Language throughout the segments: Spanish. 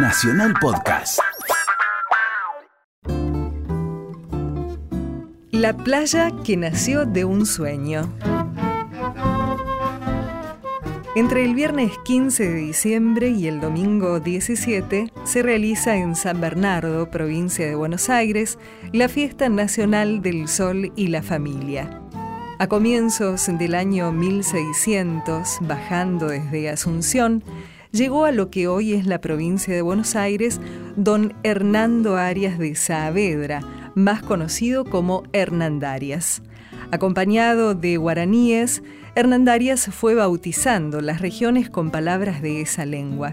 Nacional Podcast. La playa que nació de un sueño. Entre el viernes 15 de diciembre y el domingo 17 se realiza en San Bernardo, provincia de Buenos Aires, la Fiesta Nacional del Sol y la Familia. A comienzos del año 1600, bajando desde Asunción, llegó a lo que hoy es la provincia de Buenos Aires don Hernando Arias de Saavedra, más conocido como Hernandarias. Acompañado de guaraníes, Hernandarias fue bautizando las regiones con palabras de esa lengua.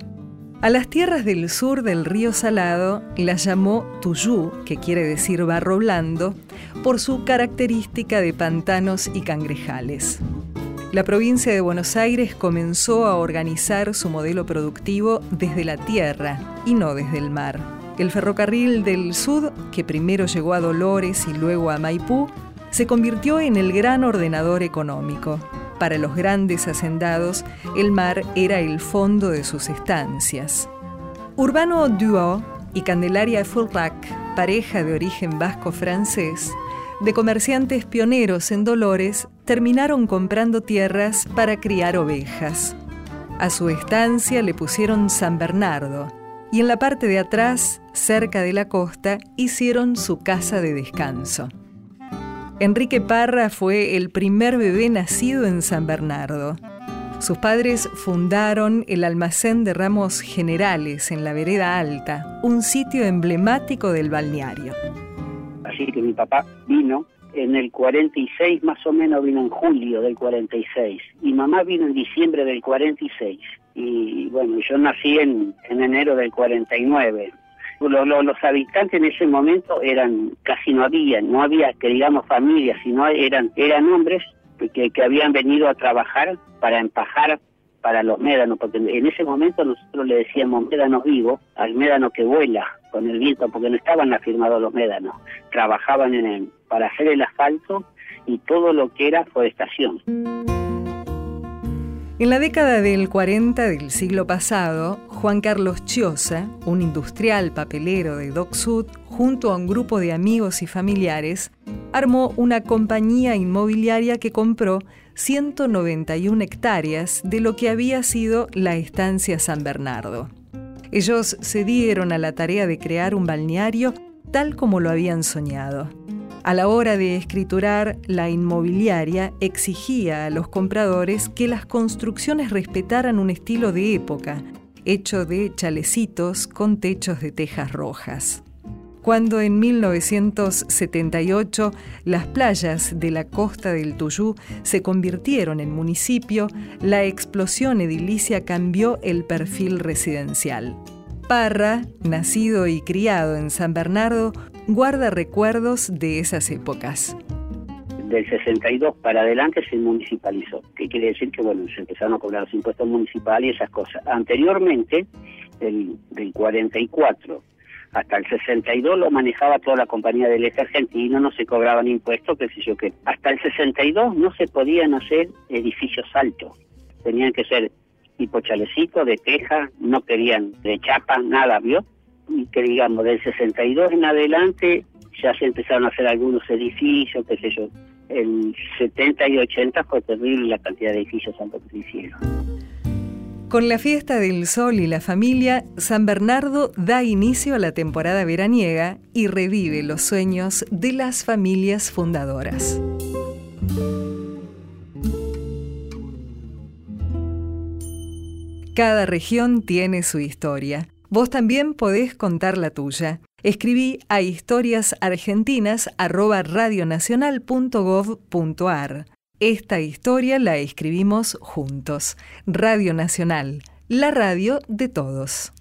A las tierras del sur del río Salado las llamó Tuyú, que quiere decir barro blando, por su característica de pantanos y cangrejales. La provincia de Buenos Aires comenzó a organizar su modelo productivo desde la tierra y no desde el mar. El ferrocarril del Sud, que primero llegó a Dolores y luego a Maipú, se convirtió en el gran ordenador económico. Para los grandes hacendados, el mar era el fondo de sus estancias. Urbano Duo y Candelaria Fulrac, pareja de origen vasco-francés, de comerciantes pioneros en Dolores, terminaron comprando tierras para criar ovejas. A su estancia le pusieron San Bernardo y en la parte de atrás, cerca de la costa, hicieron su casa de descanso. Enrique Parra fue el primer bebé nacido en San Bernardo. Sus padres fundaron el almacén de ramos generales en la vereda alta, un sitio emblemático del balneario. Así que mi papá vino en el 46, más o menos vino en julio del 46, y mamá vino en diciembre del 46. Y bueno, yo nací en, en enero del 49 los habitantes en ese momento eran casi no había, no había que digamos familias, sino eran eran hombres que, que habían venido a trabajar para empajar para los médanos, porque en ese momento nosotros le decíamos médanos vivos al médano que vuela con el viento, porque no estaban afirmados los médanos, trabajaban en el, para hacer el asfalto y todo lo que era forestación. En la década del 40 del siglo pasado, Juan Carlos Chiosa, un industrial papelero de Dock Sud, junto a un grupo de amigos y familiares, armó una compañía inmobiliaria que compró 191 hectáreas de lo que había sido la estancia San Bernardo. Ellos se dieron a la tarea de crear un balneario tal como lo habían soñado. A la hora de escriturar, la inmobiliaria exigía a los compradores que las construcciones respetaran un estilo de época, hecho de chalecitos con techos de tejas rojas. Cuando en 1978 las playas de la costa del Tuyú se convirtieron en municipio, la explosión edilicia cambió el perfil residencial. Parra, nacido y criado en San Bernardo, guarda recuerdos de esas épocas. Del 62 para adelante se municipalizó, que quiere decir que bueno, se empezaron a cobrar los impuestos municipales y esas cosas. Anteriormente, del, del 44 hasta el 62 lo manejaba toda la compañía del eje argentino, no se cobraban impuestos, qué sé yo qué. Hasta el 62 no se podían hacer edificios altos, tenían que ser tipo chalecito, de teja, no querían de chapa, nada, ¿vio? y que digamos del 62 en adelante ya se empezaron a hacer algunos edificios, qué sé yo. El 70 y 80 fue terrible la cantidad de edificios que se hicieron. Con la fiesta del sol y la familia, San Bernardo da inicio a la temporada veraniega y revive los sueños de las familias fundadoras. Cada región tiene su historia. Vos también podés contar la tuya. Escribí a historiasargentinas@radionacional.gov.ar. Esta historia la escribimos juntos. Radio Nacional, la radio de todos.